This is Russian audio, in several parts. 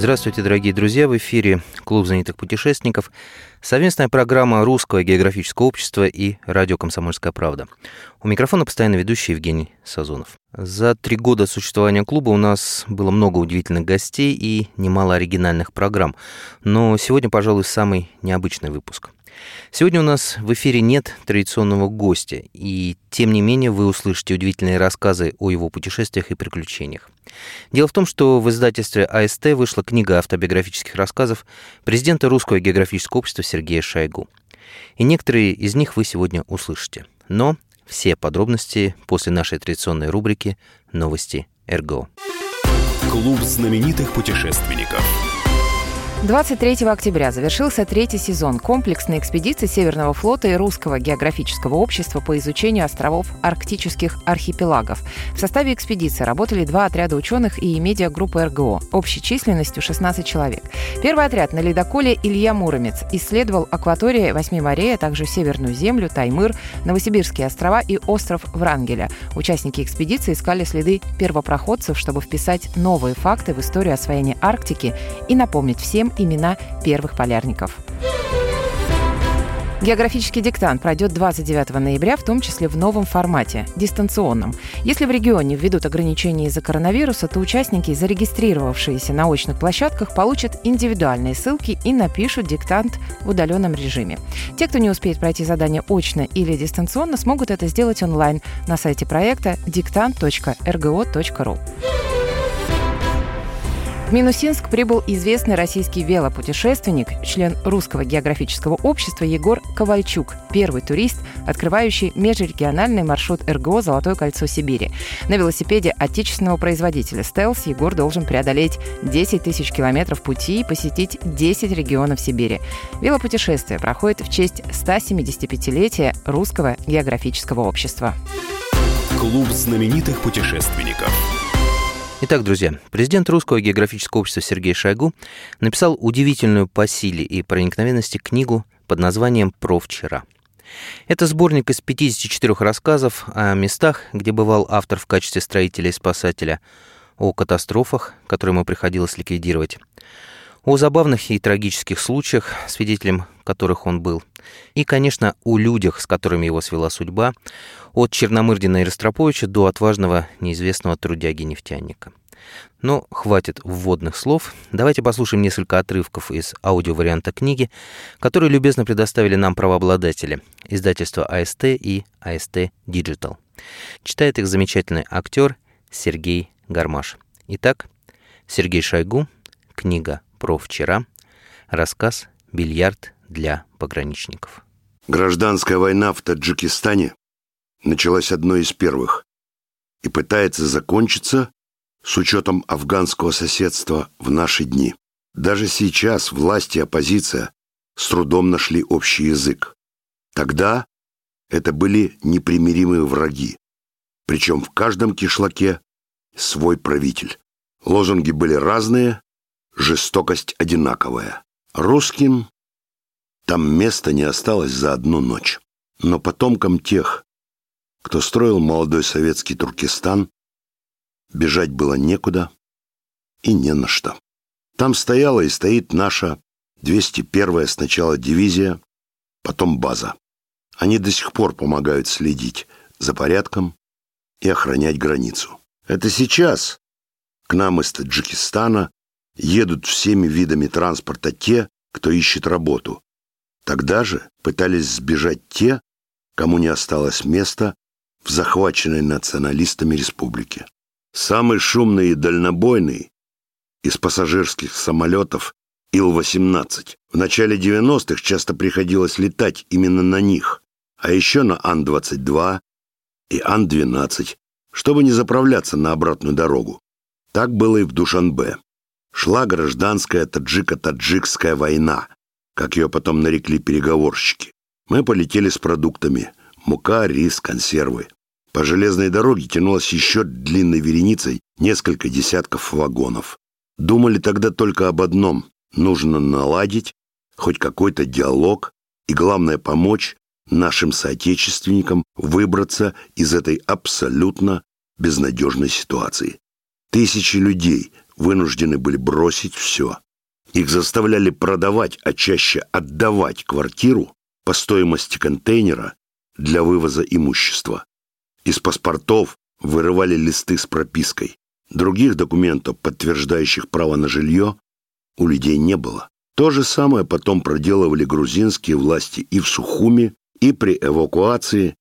Здравствуйте, дорогие друзья! В эфире Клуб знаменитых путешественников. Совместная программа Русского географического общества и радио «Комсомольская правда». У микрофона постоянно ведущий Евгений Сазонов. За три года существования клуба у нас было много удивительных гостей и немало оригинальных программ. Но сегодня, пожалуй, самый необычный выпуск – Сегодня у нас в эфире нет традиционного гостя, и тем не менее вы услышите удивительные рассказы о его путешествиях и приключениях. Дело в том, что в издательстве АСТ вышла книга автобиографических рассказов президента Русского географического общества Сергея Шойгу. И некоторые из них вы сегодня услышите. Но все подробности после нашей традиционной рубрики «Новости РГО». Клуб знаменитых путешественников – 23 октября завершился третий сезон комплексной экспедиции Северного флота и Русского географического общества по изучению островов арктических архипелагов. В составе экспедиции работали два отряда ученых и медиагруппы РГО, общей численностью 16 человек. Первый отряд на ледоколе Илья Муромец исследовал акватории Восьми морей, а также Северную землю, Таймыр, Новосибирские острова и остров Врангеля. Участники экспедиции искали следы первопроходцев, чтобы вписать новые факты в историю освоения Арктики и напомнить всем имена первых полярников. Географический диктант пройдет 29 ноября, в том числе в новом формате – дистанционном. Если в регионе введут ограничения из-за коронавируса, то участники, зарегистрировавшиеся на очных площадках, получат индивидуальные ссылки и напишут диктант в удаленном режиме. Те, кто не успеет пройти задание очно или дистанционно, смогут это сделать онлайн на сайте проекта диктант.рго.ру. В Минусинск прибыл известный российский велопутешественник, член Русского географического общества Егор Ковальчук, первый турист, открывающий межрегиональный маршрут РГО «Золотое кольцо Сибири». На велосипеде отечественного производителя «Стелс» Егор должен преодолеть 10 тысяч километров пути и посетить 10 регионов Сибири. Велопутешествие проходит в честь 175-летия Русского географического общества. Клуб знаменитых путешественников. Итак, друзья, президент Русского географического общества Сергей Шойгу написал удивительную по силе и проникновенности книгу под названием «Про вчера». Это сборник из 54 рассказов о местах, где бывал автор в качестве строителя и спасателя, о катастрофах, которые ему приходилось ликвидировать, о забавных и трагических случаях, свидетелем которых он был, и, конечно, о людях, с которыми его свела судьба, от Черномырдина и Ростроповича до отважного неизвестного трудяги-нефтяника. Но хватит вводных слов. Давайте послушаем несколько отрывков из аудиоварианта книги, которые любезно предоставили нам правообладатели, издательства АСТ и АСТ Digital. Читает их замечательный актер Сергей Гармаш. Итак, Сергей Шойгу, книга про вчера, рассказ «Бильярд для пограничников». Гражданская война в Таджикистане началась одной из первых и пытается закончиться с учетом афганского соседства в наши дни. Даже сейчас власть и оппозиция с трудом нашли общий язык. Тогда это были непримиримые враги, причем в каждом кишлаке свой правитель. Лозунги были разные, жестокость одинаковая. Русским там места не осталось за одну ночь. Но потомкам тех, кто строил молодой советский Туркестан, бежать было некуда и не на что. Там стояла и стоит наша 201-я сначала дивизия, потом база. Они до сих пор помогают следить за порядком и охранять границу. Это сейчас к нам из Таджикистана едут всеми видами транспорта те, кто ищет работу. Тогда же пытались сбежать те, кому не осталось места в захваченной националистами республике. Самый шумный и дальнобойный из пассажирских самолетов Ил-18. В начале 90-х часто приходилось летать именно на них, а еще на Ан-22 и Ан-12, чтобы не заправляться на обратную дорогу. Так было и в Душанбе. Шла гражданская таджико-таджикская война, как ее потом нарекли переговорщики. Мы полетели с продуктами. Мука, рис, консервы. По железной дороге тянулась еще длинной вереницей несколько десятков вагонов. Думали тогда только об одном. Нужно наладить хоть какой-то диалог и, главное, помочь нашим соотечественникам выбраться из этой абсолютно безнадежной ситуации. Тысячи людей вынуждены были бросить все. Их заставляли продавать, а чаще отдавать квартиру по стоимости контейнера для вывоза имущества. Из паспортов вырывали листы с пропиской. Других документов, подтверждающих право на жилье, у людей не было. То же самое потом проделывали грузинские власти и в Сухуми, и при эвакуации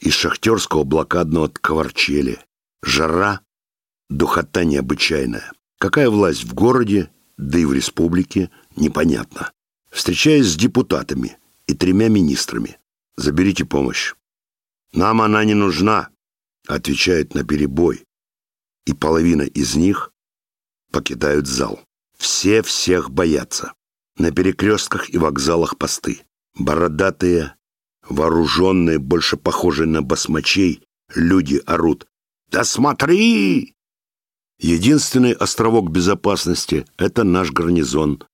из шахтерского блокадного Ткварчели. Жара, духота необычайная. Какая власть в городе, да и в республике, непонятно. Встречаясь с депутатами и тремя министрами, заберите помощь. Нам она не нужна, отвечают на перебой, и половина из них покидают зал. Все всех боятся. На перекрестках и вокзалах посты. Бородатые, вооруженные, больше похожие на басмачей, люди орут. «Да смотри!» Единственный островок безопасности — это наш гарнизон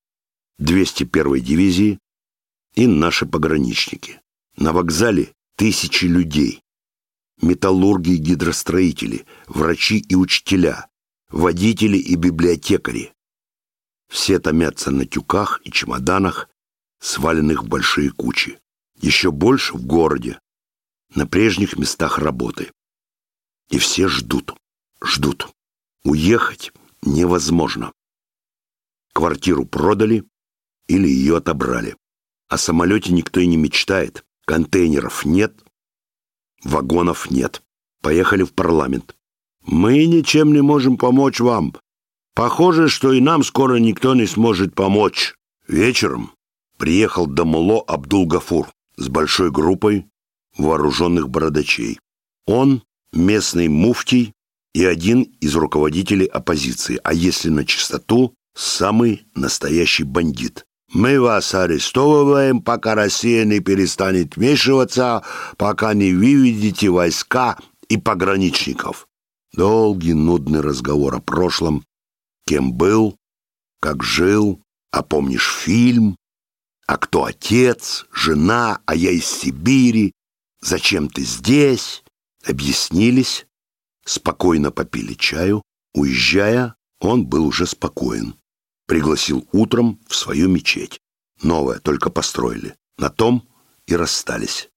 201-й дивизии и наши пограничники. На вокзале Тысячи людей. Металлурги и гидростроители, врачи и учителя, водители и библиотекари. Все томятся на тюках и чемоданах, сваленных в большие кучи. Еще больше в городе, на прежних местах работы. И все ждут, ждут. Уехать невозможно. Квартиру продали или ее отобрали. О самолете никто и не мечтает. Контейнеров нет, вагонов нет. Поехали в парламент. Мы ничем не можем помочь вам. Похоже, что и нам скоро никто не сможет помочь. Вечером приехал Дамуло Абдул-Гафур с большой группой вооруженных бородачей. Он местный муфтий и один из руководителей оппозиции, а если на чистоту, самый настоящий бандит. Мы вас арестовываем, пока Россия не перестанет вмешиваться, пока не выведете войска и пограничников. Долгий, нудный разговор о прошлом. Кем был, как жил, а помнишь фильм? А кто отец, жена, а я из Сибири? Зачем ты здесь? Объяснились, спокойно попили чаю. Уезжая, он был уже спокоен пригласил утром в свою мечеть. Новое только построили. На том и расстались.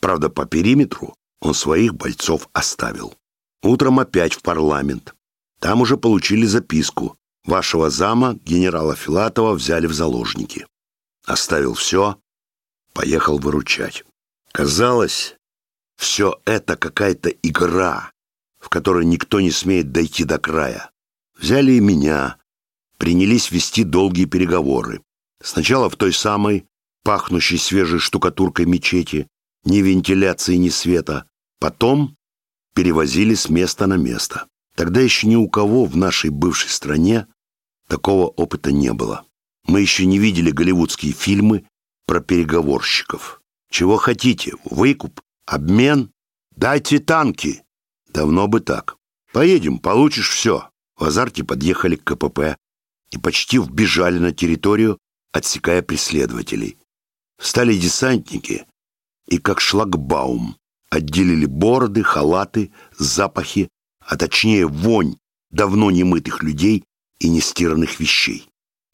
Правда, по периметру он своих бойцов оставил. Утром опять в парламент. Там уже получили записку. Вашего зама, генерала Филатова, взяли в заложники. Оставил все, поехал выручать. Казалось, все это какая-то игра, в которой никто не смеет дойти до края. Взяли и меня, принялись вести долгие переговоры. Сначала в той самой, пахнущей свежей штукатуркой мечети, ни вентиляции, ни света. Потом перевозили с места на место. Тогда еще ни у кого в нашей бывшей стране такого опыта не было. Мы еще не видели голливудские фильмы про переговорщиков. Чего хотите? Выкуп? Обмен? Дайте танки! Давно бы так. Поедем, получишь все. В азарте подъехали к КПП и почти вбежали на территорию, отсекая преследователей. Встали десантники и, как шлагбаум, отделили бороды, халаты, запахи, а точнее вонь давно немытых людей и нестиранных вещей.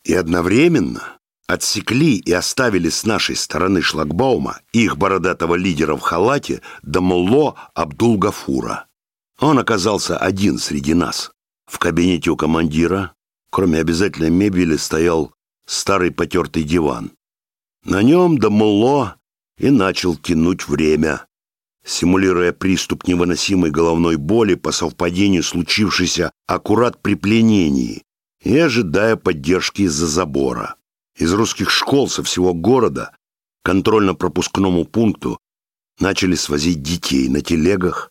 И одновременно отсекли и оставили с нашей стороны шлагбаума их бородатого лидера в халате Дамулло Абдул-Гафура. Он оказался один среди нас. В кабинете у командира Кроме обязательной мебели стоял старый потертый диван. На нем Дамулло и начал тянуть время, симулируя приступ невыносимой головной боли по совпадению случившейся аккурат при пленении и ожидая поддержки из-за забора. Из русских школ со всего города контрольно-пропускному пункту начали свозить детей на телегах,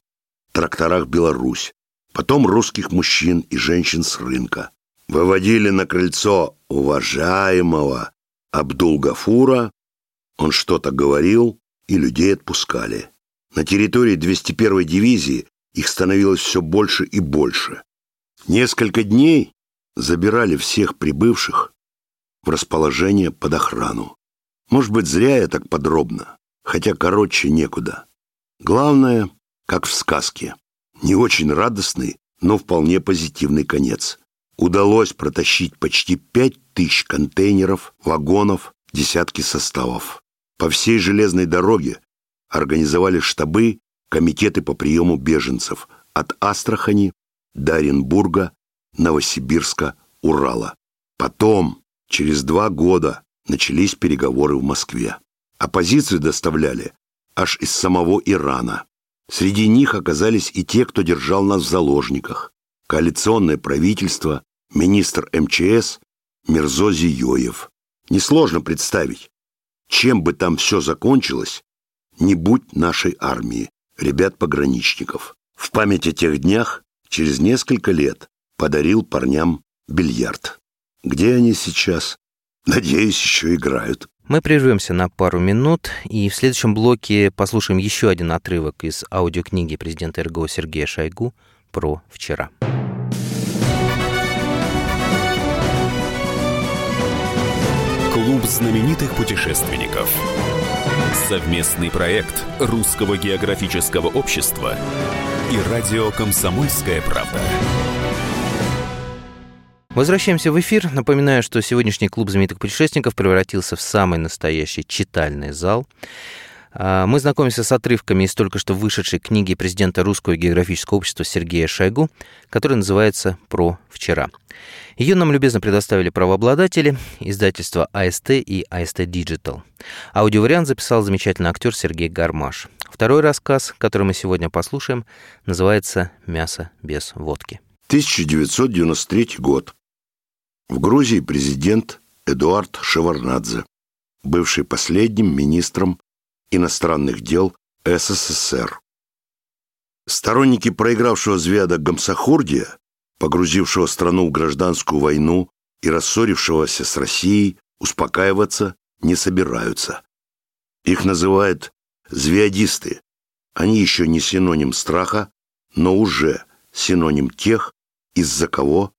тракторах Беларусь, потом русских мужчин и женщин с рынка. Выводили на крыльцо уважаемого Абдул-Гафура, он что-то говорил, и людей отпускали. На территории 201-й дивизии их становилось все больше и больше. Несколько дней забирали всех прибывших в расположение под охрану. Может быть, зря я так подробно, хотя короче некуда. Главное, как в сказке, не очень радостный, но вполне позитивный конец. Удалось протащить почти пять тысяч контейнеров, вагонов, десятки составов. По всей железной дороге организовали штабы, комитеты по приему беженцев от Астрахани до Оренбурга, Новосибирска, Урала. Потом, через два года, начались переговоры в Москве. Оппозицию доставляли аж из самого Ирана. Среди них оказались и те, кто держал нас в заложниках. Коалиционное правительство, министр МЧС Мирзо Зиёев. Несложно представить, чем бы там все закончилось, не будь нашей армии, ребят-пограничников. В память о тех днях через несколько лет подарил парням бильярд. Где они сейчас? Надеюсь, еще играют. Мы прервемся на пару минут и в следующем блоке послушаем еще один отрывок из аудиокниги президента РГО Сергея Шойгу про вчера. Клуб знаменитых путешественников. Совместный проект Русского географического общества и радио «Комсомольская правда». Возвращаемся в эфир. Напоминаю, что сегодняшний клуб знаменитых путешественников превратился в самый настоящий читальный зал. А, мы знакомимся с отрывками из только что вышедшей книги президента Русского географического общества Сергея Шойгу, которая называется «Про вчера». Ее нам любезно предоставили правообладатели, издательства АСТ и АСТ Digital. Аудиовариант записал замечательный актер Сергей Гармаш. Второй рассказ, который мы сегодня послушаем, называется «Мясо без водки». 1993 год. В Грузии президент Эдуард Шеварнадзе, бывший последним министром иностранных дел СССР. Сторонники проигравшего Звяда Гамсахурдия, погрузившего страну в гражданскую войну и рассорившегося с Россией, успокаиваться не собираются. Их называют звиадисты. Они еще не синоним страха, но уже синоним тех, из-за кого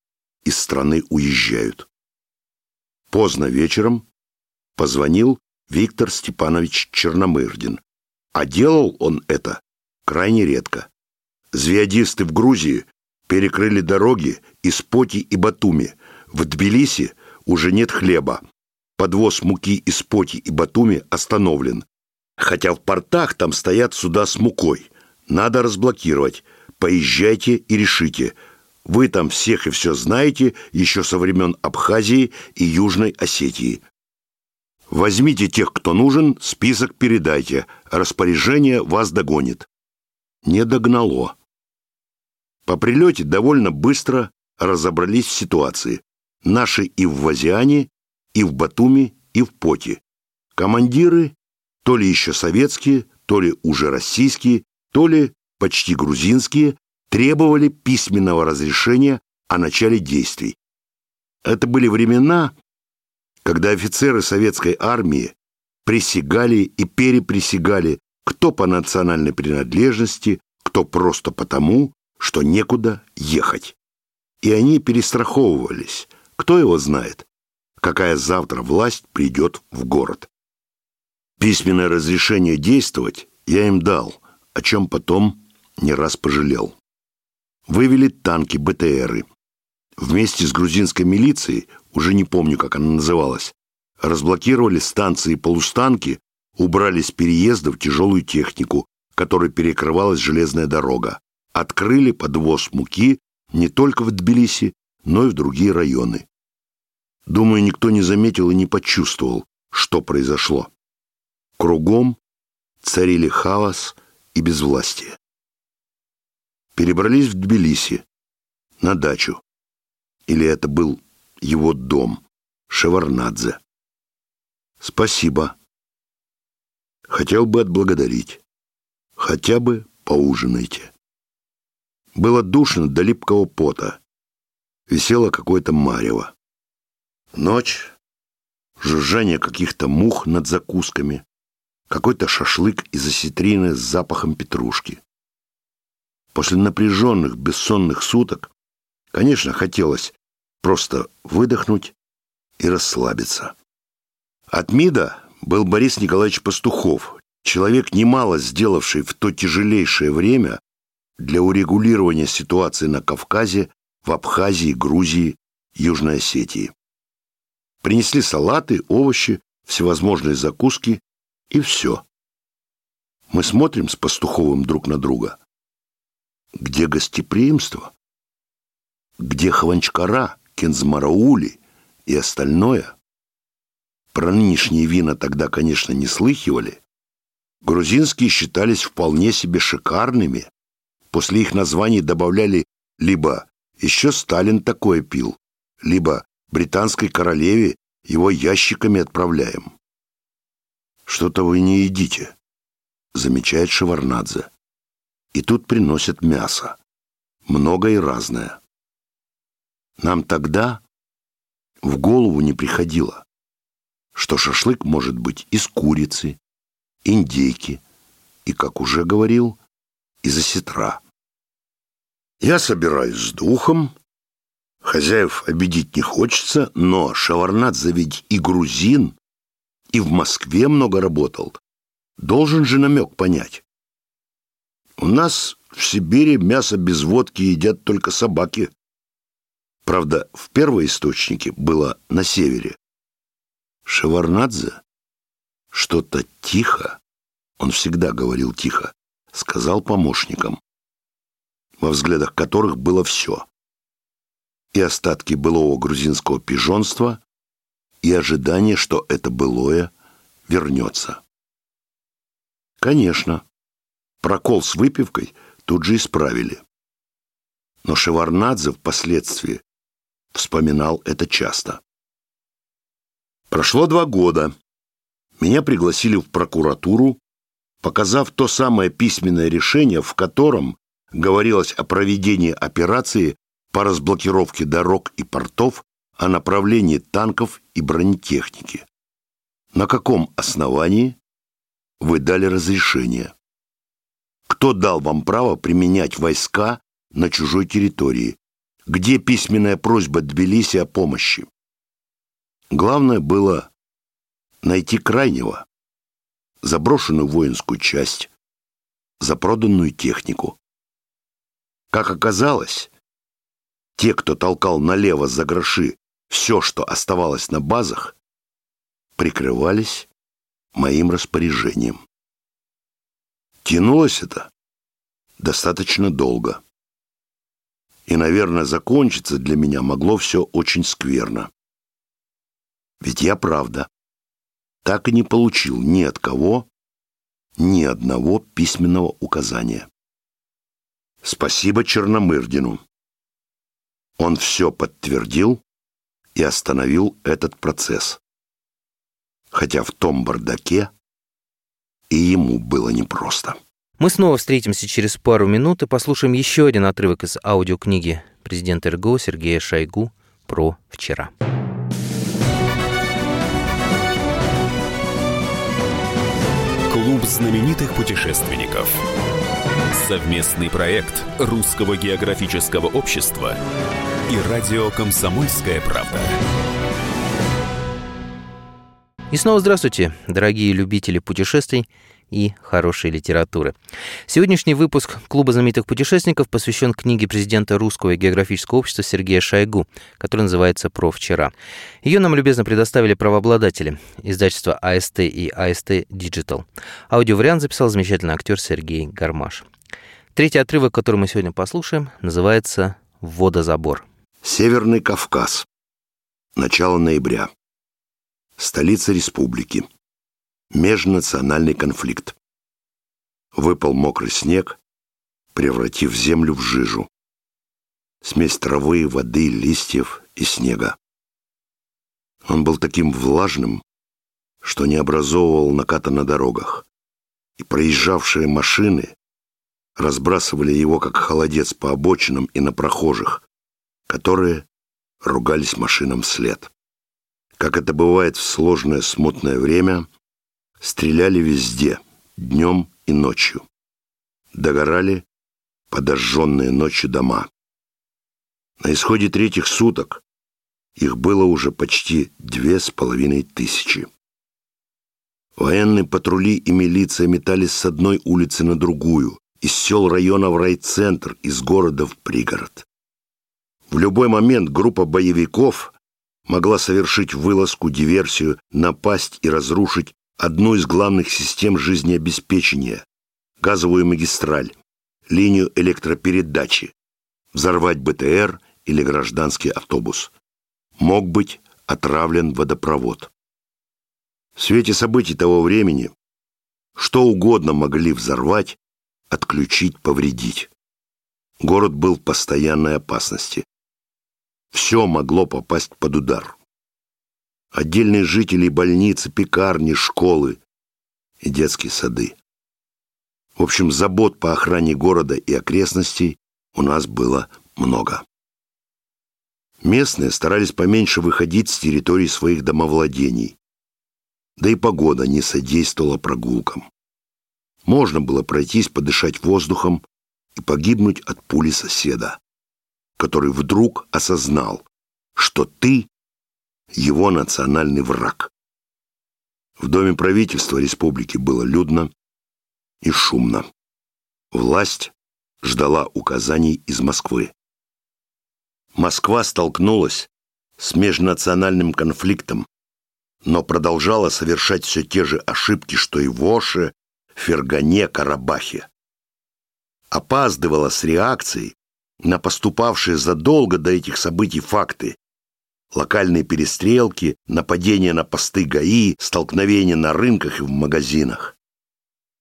из страны уезжают. Поздно вечером позвонил Виктор Степанович Черномырдин, а делал он это крайне редко. Звиадисты в Грузии перекрыли дороги из Поти и Батуми. В Тбилиси уже нет хлеба. Подвоз муки из Поти и Батуми остановлен. Хотя в портах там стоят суда с мукой. Надо разблокировать. Поезжайте и решите – вы там всех и все знаете еще со времен Абхазии и Южной Осетии. Возьмите тех, кто нужен, список передайте. Распоряжение вас догонит. Не догнало. По прилете довольно быстро разобрались в ситуации. Наши и в Вазиане, и в Батуми, и в Поте. Командиры, то ли еще советские, то ли уже российские, то ли почти грузинские, требовали письменного разрешения о начале действий. Это были времена, когда офицеры советской армии присягали и переприсягали кто по национальной принадлежности, кто просто потому, что некуда ехать. И они перестраховывались. Кто его знает, какая завтра власть придет в город. Письменное разрешение действовать я им дал, о чем потом не раз пожалел вывели танки БТРы. Вместе с грузинской милицией, уже не помню, как она называлась, разблокировали станции полустанки, убрали с переездов тяжелую технику, которой перекрывалась железная дорога, открыли подвоз муки не только в Тбилиси, но и в другие районы. Думаю, никто не заметил и не почувствовал, что произошло. Кругом царили хаос и безвластие перебрались в Тбилиси, на дачу. Или это был его дом, Шеварнадзе. Спасибо. Хотел бы отблагодарить. Хотя бы поужинайте. Было душно до липкого пота. висело какое-то марево. Ночь, жужжание каких-то мух над закусками, какой-то шашлык из осетрины с запахом петрушки. После напряженных бессонных суток, конечно, хотелось просто выдохнуть и расслабиться. От МИДа был Борис Николаевич Пастухов, человек, немало сделавший в то тяжелейшее время для урегулирования ситуации на Кавказе, в Абхазии, Грузии, Южной Осетии. Принесли салаты, овощи, всевозможные закуски и все. Мы смотрим с Пастуховым друг на друга. Где гостеприимство? Где Хванчкара, Кензмараули и остальное? Про нынешние вина тогда, конечно, не слыхивали. Грузинские считались вполне себе шикарными. После их названий добавляли либо «еще Сталин такое пил», либо «британской королеве его ящиками отправляем». «Что-то вы не едите», — замечает Шеварнадзе. И тут приносят мясо. Много и разное. Нам тогда в голову не приходило, что шашлык может быть из курицы, индейки и, как уже говорил, из осетра. Я собираюсь с духом. Хозяев обидеть не хочется, но Шаварнадзе ведь и грузин, и в Москве много работал. Должен же намек понять. У нас в Сибири мясо без водки едят только собаки. Правда, в первоисточнике было на севере. Шеварнадзе что-то тихо, он всегда говорил тихо, сказал помощникам, во взглядах которых было все. И остатки былого грузинского пижонства, и ожидание, что это былое вернется. Конечно, прокол с выпивкой тут же исправили. Но Шеварнадзе впоследствии вспоминал это часто. Прошло два года. Меня пригласили в прокуратуру, показав то самое письменное решение, в котором говорилось о проведении операции по разблокировке дорог и портов о направлении танков и бронетехники. На каком основании вы дали разрешение? Кто дал вам право применять войска на чужой территории? Где письменная просьба Тбилиси о помощи? Главное было найти крайнего, заброшенную воинскую часть, запроданную технику. Как оказалось, те, кто толкал налево за гроши все, что оставалось на базах, прикрывались моим распоряжением. Тянулось это достаточно долго. И, наверное, закончиться для меня могло все очень скверно. Ведь я, правда, так и не получил ни от кого ни одного письменного указания. Спасибо Черномырдину. Он все подтвердил и остановил этот процесс. Хотя в том бардаке и ему было непросто. Мы снова встретимся через пару минут и послушаем еще один отрывок из аудиокниги президента РГО Сергея Шойгу про вчера. Клуб знаменитых путешественников. Совместный проект Русского географического общества и радио «Комсомольская правда». И снова здравствуйте, дорогие любители путешествий и хорошей литературы. Сегодняшний выпуск Клуба знаменитых путешественников посвящен книге президента Русского географического общества Сергея Шойгу, которая называется «Про вчера». Ее нам любезно предоставили правообладатели издательства АСТ и АСТ Digital. Аудиовариант записал замечательный актер Сергей Гармаш. Третий отрывок, который мы сегодня послушаем, называется «Водозабор». Северный Кавказ. Начало ноября. Столица республики. Межнациональный конфликт. Выпал мокрый снег, превратив землю в жижу. Смесь травы, воды, листьев и снега. Он был таким влажным, что не образовывал наката на дорогах. И проезжавшие машины разбрасывали его, как холодец, по обочинам и на прохожих, которые ругались машинам вслед. Как это бывает в сложное смутное время, стреляли везде, днем и ночью. Догорали подожженные ночью дома. На исходе третьих суток их было уже почти две с половиной тысячи. Военные патрули и милиция метались с одной улицы на другую, из сел района в райцентр, из города в пригород. В любой момент группа боевиков могла совершить вылазку, диверсию, напасть и разрушить одну из главных систем жизнеобеспечения – газовую магистраль, линию электропередачи, взорвать БТР или гражданский автобус. Мог быть отравлен водопровод. В свете событий того времени что угодно могли взорвать, отключить, повредить. Город был в постоянной опасности. Все могло попасть под удар. Отдельные жители больницы, пекарни, школы и детские сады. В общем, забот по охране города и окрестностей у нас было много. Местные старались поменьше выходить с территории своих домовладений. Да и погода не содействовала прогулкам. Можно было пройтись, подышать воздухом и погибнуть от пули соседа, который вдруг осознал, что ты его национальный враг. В доме правительства республики было людно и шумно. Власть ждала указаний из Москвы. Москва столкнулась с межнациональным конфликтом, но продолжала совершать все те же ошибки, что и в Фергане, Карабахе. Опаздывала с реакцией на поступавшие задолго до этих событий факты. Локальные перестрелки, нападения на посты ГАИ, столкновения на рынках и в магазинах.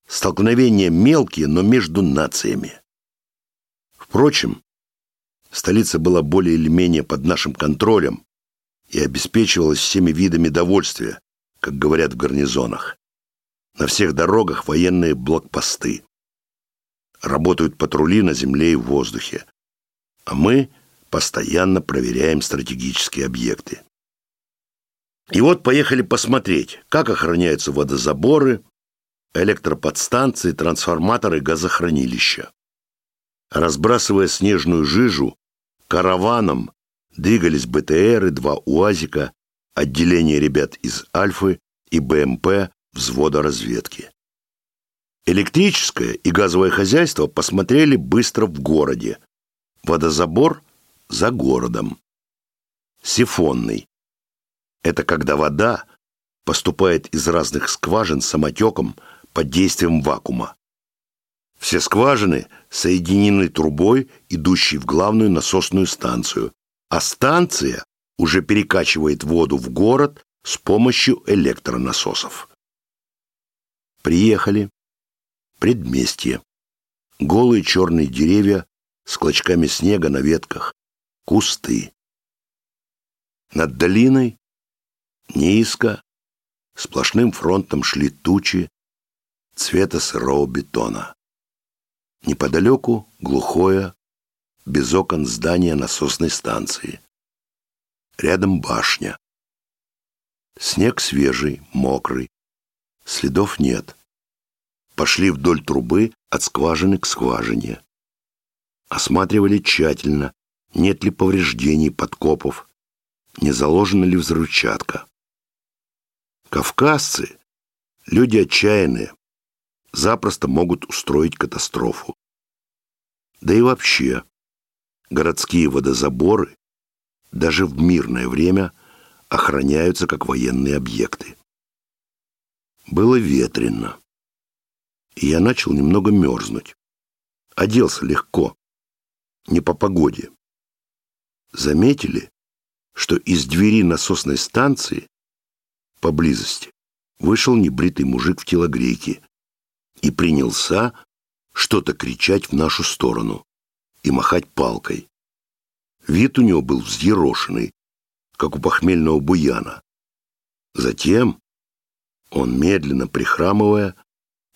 Столкновения мелкие, но между нациями. Впрочем, столица была более или менее под нашим контролем и обеспечивалась всеми видами довольствия, как говорят в гарнизонах. На всех дорогах военные блокпосты. Работают патрули на земле и в воздухе. А мы постоянно проверяем стратегические объекты. И вот поехали посмотреть, как охраняются водозаборы, электроподстанции, трансформаторы, газохранилища. Разбрасывая снежную жижу, караваном двигались БТР и два УАЗика, отделение ребят из Альфы и БМП взвода разведки. Электрическое и газовое хозяйство посмотрели быстро в городе. Водозабор за городом. Сифонный. Это когда вода поступает из разных скважин самотеком под действием вакуума. Все скважины соединены трубой, идущей в главную насосную станцию, а станция уже перекачивает воду в город с помощью электронасосов. Приехали. Предместье. Голые черные деревья с клочками снега на ветках. Кусты. Над долиной низко, сплошным фронтом шли тучи цвета сырого бетона. Неподалеку глухое, без окон здание насосной станции. Рядом башня. Снег свежий, мокрый. Следов нет. Пошли вдоль трубы от скважины к скважине. Осматривали тщательно, нет ли повреждений подкопов, не заложена ли взрывчатка. Кавказцы — люди отчаянные, запросто могут устроить катастрофу. Да и вообще, городские водозаборы даже в мирное время охраняются как военные объекты. Было ветрено, и я начал немного мерзнуть. Оделся легко, не по погоде. Заметили, что из двери насосной станции поблизости вышел небритый мужик в телогрейке и принялся что-то кричать в нашу сторону и махать палкой. Вид у него был взъерошенный, как у похмельного буяна. Затем он, медленно прихрамывая,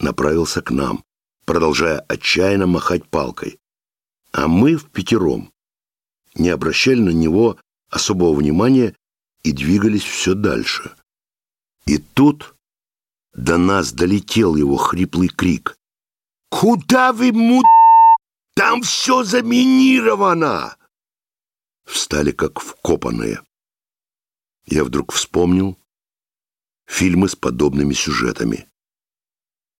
направился к нам, продолжая отчаянно махать палкой. А мы в пятером не обращали на него особого внимания и двигались все дальше. И тут до нас долетел его хриплый крик. «Куда вы, му... Там все заминировано!» Встали как вкопанные. Я вдруг вспомнил фильмы с подобными сюжетами.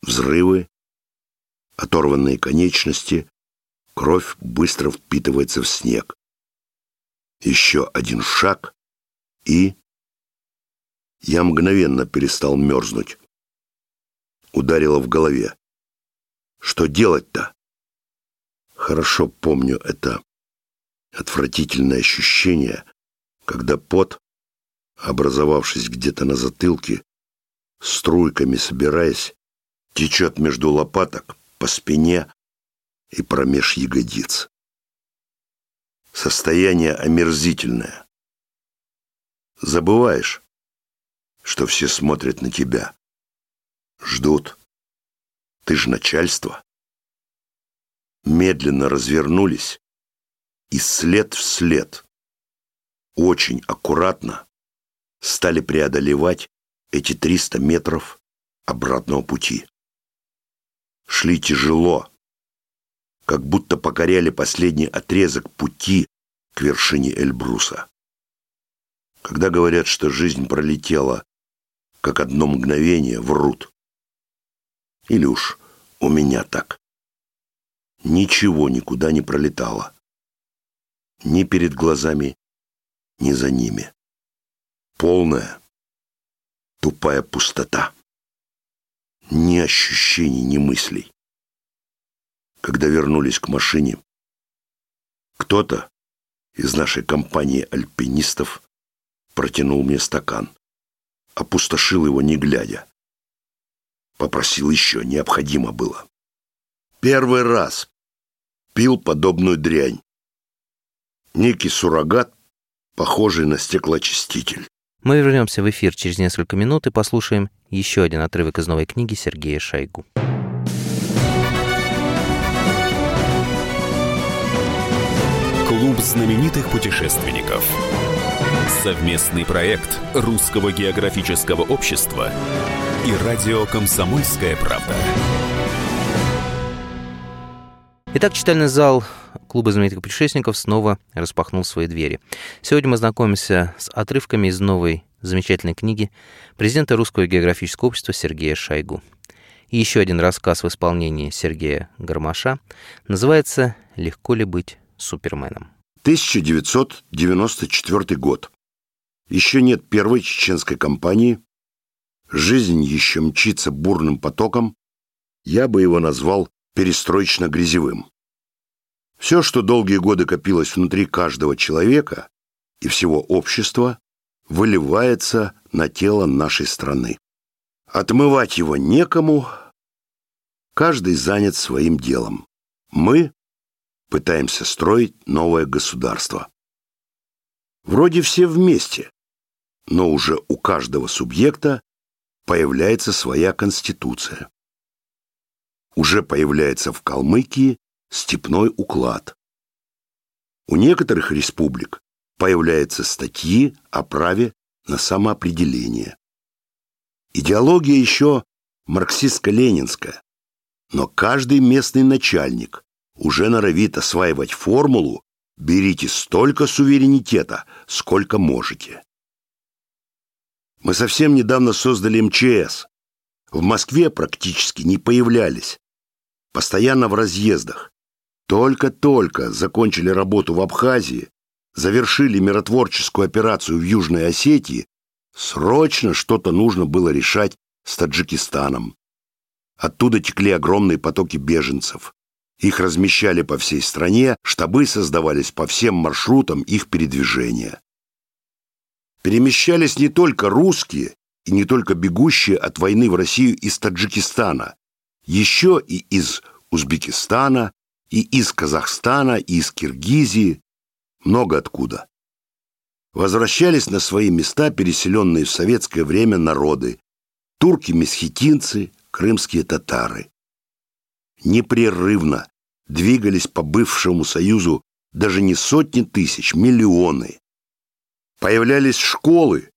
Взрывы, оторванные конечности, кровь быстро впитывается в снег. Еще один шаг, и... Я мгновенно перестал мерзнуть. Ударило в голове. Что делать-то? Хорошо помню это отвратительное ощущение, когда пот, образовавшись где-то на затылке, струйками собираясь, течет между лопаток, по спине и промеж ягодиц. Состояние омерзительное. Забываешь, что все смотрят на тебя. Ждут. Ты же начальство. Медленно развернулись и след в след, очень аккуратно, стали преодолевать эти 300 метров обратного пути. Шли тяжело, как будто покоряли последний отрезок пути к вершине Эльбруса. Когда говорят, что жизнь пролетела, как одно мгновение, врут. Или уж у меня так. Ничего никуда не пролетало ни перед глазами, ни за ними. Полная, тупая пустота. Ни ощущений, ни мыслей. Когда вернулись к машине, кто-то из нашей компании альпинистов протянул мне стакан. Опустошил его, не глядя. Попросил еще, необходимо было. Первый раз пил подобную дрянь некий суррогат, похожий на стеклоочиститель. Мы вернемся в эфир через несколько минут и послушаем еще один отрывок из новой книги Сергея Шойгу. Клуб знаменитых путешественников. Совместный проект Русского географического общества и радио «Комсомольская правда». Итак, читальный зал Клуба знаменитых путешественников снова распахнул свои двери. Сегодня мы знакомимся с отрывками из новой замечательной книги президента Русского географического общества Сергея Шойгу. И еще один рассказ в исполнении Сергея Гармаша называется «Легко ли быть суперменом?». 1994 год. Еще нет первой чеченской кампании. Жизнь еще мчится бурным потоком. Я бы его назвал перестроечно-грязевым. Все, что долгие годы копилось внутри каждого человека и всего общества, выливается на тело нашей страны. Отмывать его некому, каждый занят своим делом. Мы пытаемся строить новое государство. Вроде все вместе, но уже у каждого субъекта появляется своя конституция уже появляется в Калмыкии степной уклад. У некоторых республик появляются статьи о праве на самоопределение. Идеология еще марксистско-ленинская, но каждый местный начальник уже норовит осваивать формулу «берите столько суверенитета, сколько можете». Мы совсем недавно создали МЧС. В Москве практически не появлялись постоянно в разъездах. Только-только закончили работу в Абхазии, завершили миротворческую операцию в Южной Осетии, срочно что-то нужно было решать с Таджикистаном. Оттуда текли огромные потоки беженцев. Их размещали по всей стране, штабы создавались по всем маршрутам их передвижения. Перемещались не только русские и не только бегущие от войны в Россию из Таджикистана, еще и из Узбекистана, и из Казахстана, и из Киргизии, много откуда. Возвращались на свои места переселенные в советское время народы, турки-месхетинцы, крымские татары. Непрерывно двигались по бывшему Союзу даже не сотни тысяч, миллионы. Появлялись школы,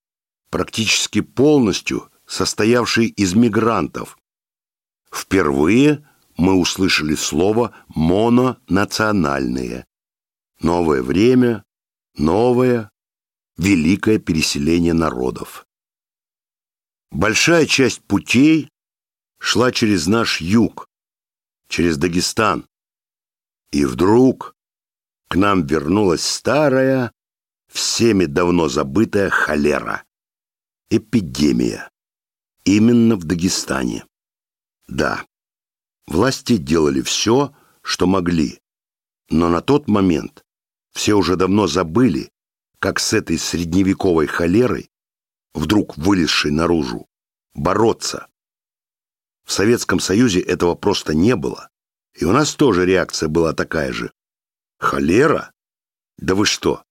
практически полностью состоявшие из мигрантов. Впервые мы услышали слово «мононациональные». Новое время, новое, великое переселение народов. Большая часть путей шла через наш юг, через Дагестан. И вдруг к нам вернулась старая, всеми давно забытая холера. Эпидемия. Именно в Дагестане. Да, власти делали все, что могли. Но на тот момент все уже давно забыли, как с этой средневековой холерой, вдруг вылезшей наружу, бороться. В Советском Союзе этого просто не было. И у нас тоже реакция была такая же. Холера? Да вы что?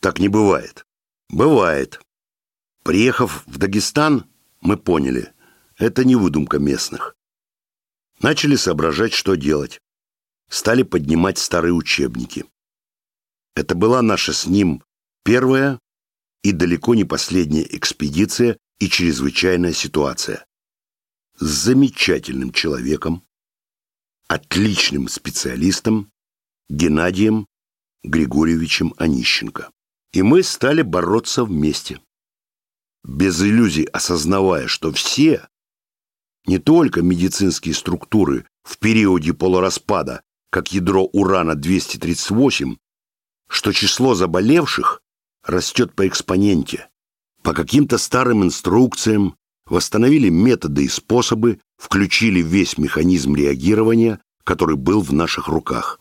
Так не бывает. Бывает. Приехав в Дагестан, мы поняли, это не выдумка местных. Начали соображать, что делать. Стали поднимать старые учебники. Это была наша с ним первая и далеко не последняя экспедиция и чрезвычайная ситуация. Замечательным человеком, отличным специалистом Геннадием Григорьевичем Онищенко. И мы стали бороться вместе. Без иллюзий осознавая, что все, не только медицинские структуры в периоде полураспада, как ядро урана-238, что число заболевших растет по экспоненте. По каким-то старым инструкциям восстановили методы и способы, включили весь механизм реагирования, который был в наших руках.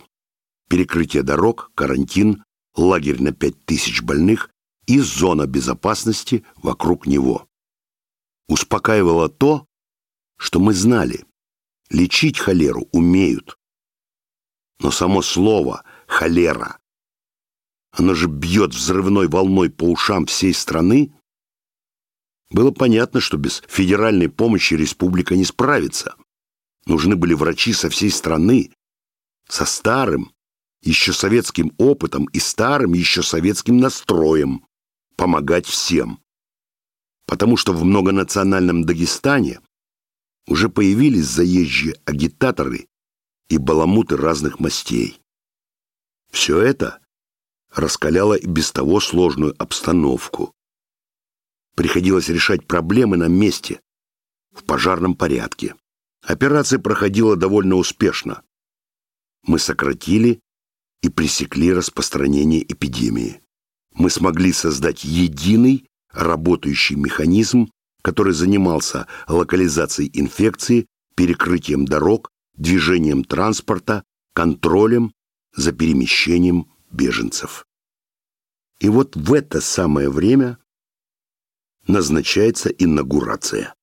Перекрытие дорог, карантин, лагерь на 5000 больных и зона безопасности вокруг него. Успокаивало то, что мы знали. Лечить холеру умеют. Но само слово «холера» оно же бьет взрывной волной по ушам всей страны, было понятно, что без федеральной помощи республика не справится. Нужны были врачи со всей страны, со старым, еще советским опытом и старым, еще советским настроем помогать всем. Потому что в многонациональном Дагестане уже появились заезжие агитаторы и баламуты разных мастей. Все это раскаляло и без того сложную обстановку. Приходилось решать проблемы на месте, в пожарном порядке. Операция проходила довольно успешно. Мы сократили и пресекли распространение эпидемии. Мы смогли создать единый работающий механизм, который занимался локализацией инфекции, перекрытием дорог, движением транспорта, контролем за перемещением беженцев. И вот в это самое время назначается инаугурация.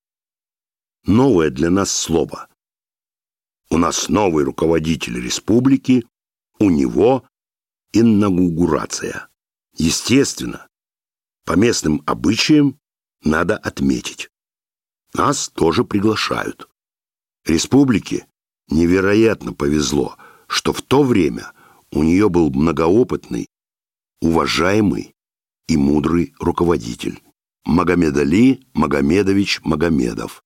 Новое для нас слово. У нас новый руководитель республики, у него инаугурация. Естественно, по местным обычаям надо отметить. Нас тоже приглашают. Республике невероятно повезло, что в то время у нее был многоопытный, уважаемый и мудрый руководитель Магомед Али Магомедович Магомедов.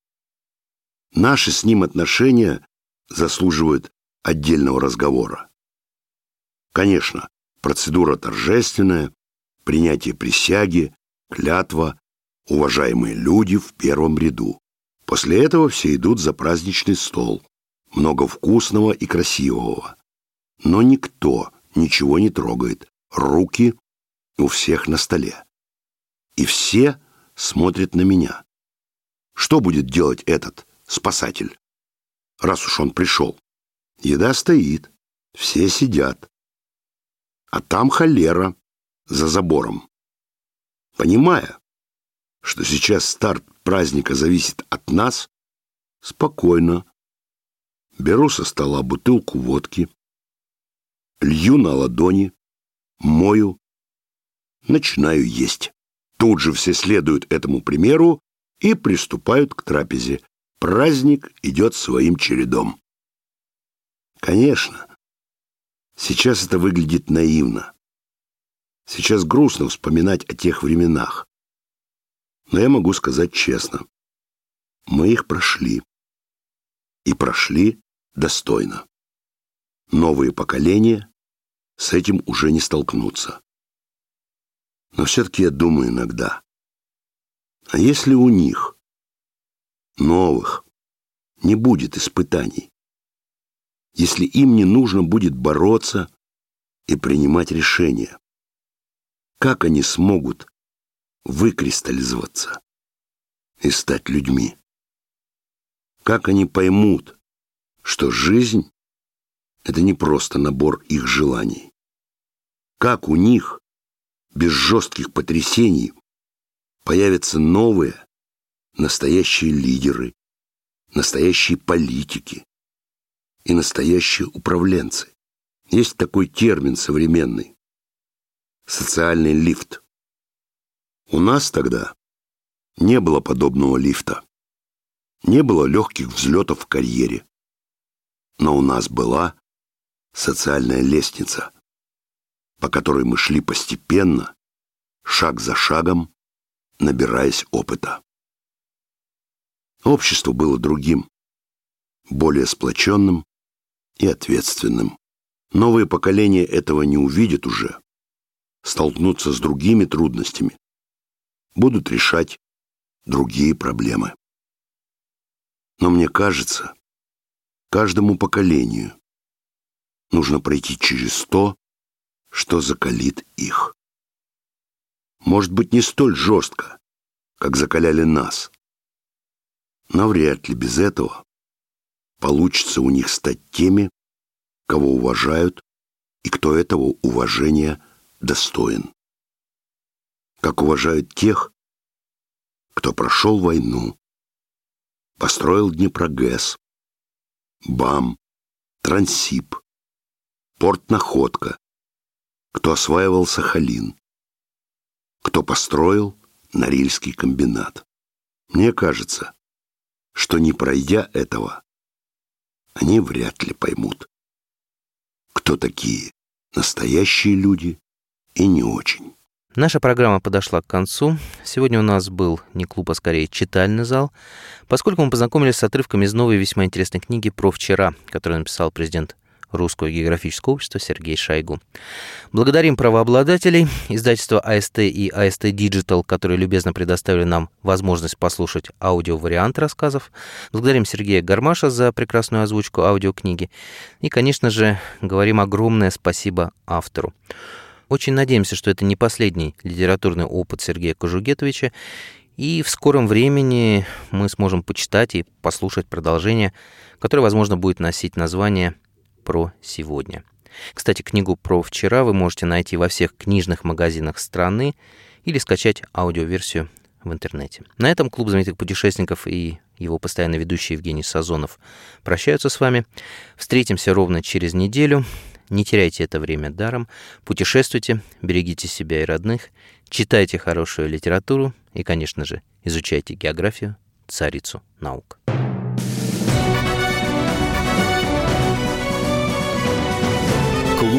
Наши с ним отношения заслуживают отдельного разговора. Конечно, процедура торжественная, принятие присяги, клятва, уважаемые люди в первом ряду. После этого все идут за праздничный стол. Много вкусного и красивого. Но никто ничего не трогает. Руки у всех на столе. И все смотрят на меня. Что будет делать этот спасатель, раз уж он пришел? Еда стоит, все сидят. А там холера за забором. Понимая, что сейчас старт праздника зависит от нас, спокойно беру со стола бутылку водки, лью на ладони, мою, начинаю есть. Тут же все следуют этому примеру и приступают к трапезе. Праздник идет своим чередом. Конечно, сейчас это выглядит наивно. Сейчас грустно вспоминать о тех временах. Но я могу сказать честно. Мы их прошли. И прошли достойно. Новые поколения с этим уже не столкнутся. Но все-таки я думаю иногда, а если у них, новых, не будет испытаний, если им не нужно будет бороться и принимать решения, как они смогут выкристаллизоваться и стать людьми? Как они поймут, что жизнь — это не просто набор их желаний? Как у них, без жестких потрясений, появятся новые, настоящие лидеры, настоящие политики и настоящие управленцы? Есть такой термин современный — социальный лифт. У нас тогда не было подобного лифта. Не было легких взлетов в карьере. Но у нас была социальная лестница, по которой мы шли постепенно, шаг за шагом, набираясь опыта. Общество было другим, более сплоченным и ответственным. Новые поколения этого не увидят уже, столкнутся с другими трудностями, будут решать другие проблемы. Но мне кажется, каждому поколению нужно пройти через то, что закалит их. Может быть, не столь жестко, как закаляли нас. Но вряд ли без этого получится у них стать теми, кого уважают и кто этого уважения достоин. Как уважают тех, кто прошел войну, построил Днепрогэс, БАМ, Трансип, порт Находка, кто осваивал Сахалин, кто построил Норильский комбинат. Мне кажется, что не пройдя этого, они вряд ли поймут, кто такие настоящие люди и не очень. Наша программа подошла к концу. Сегодня у нас был не клуб, а скорее читальный зал, поскольку мы познакомились с отрывками из новой весьма интересной книги про вчера, которую написал президент Русского географического общества Сергей Шойгу. Благодарим правообладателей, издательства АСТ и АСТ Digital, которые любезно предоставили нам возможность послушать аудиовариант рассказов. Благодарим Сергея Гармаша за прекрасную озвучку аудиокниги. И, конечно же, говорим огромное спасибо автору. Очень надеемся, что это не последний литературный опыт Сергея Кожугетовича, и в скором времени мы сможем почитать и послушать продолжение, которое, возможно, будет носить название «Про сегодня». Кстати, книгу про вчера вы можете найти во всех книжных магазинах страны или скачать аудиоверсию в интернете. На этом Клуб знаменитых путешественников и его постоянно ведущий Евгений Сазонов прощаются с вами. Встретимся ровно через неделю. Не теряйте это время даром, путешествуйте, берегите себя и родных, читайте хорошую литературу и, конечно же, изучайте географию, царицу наук.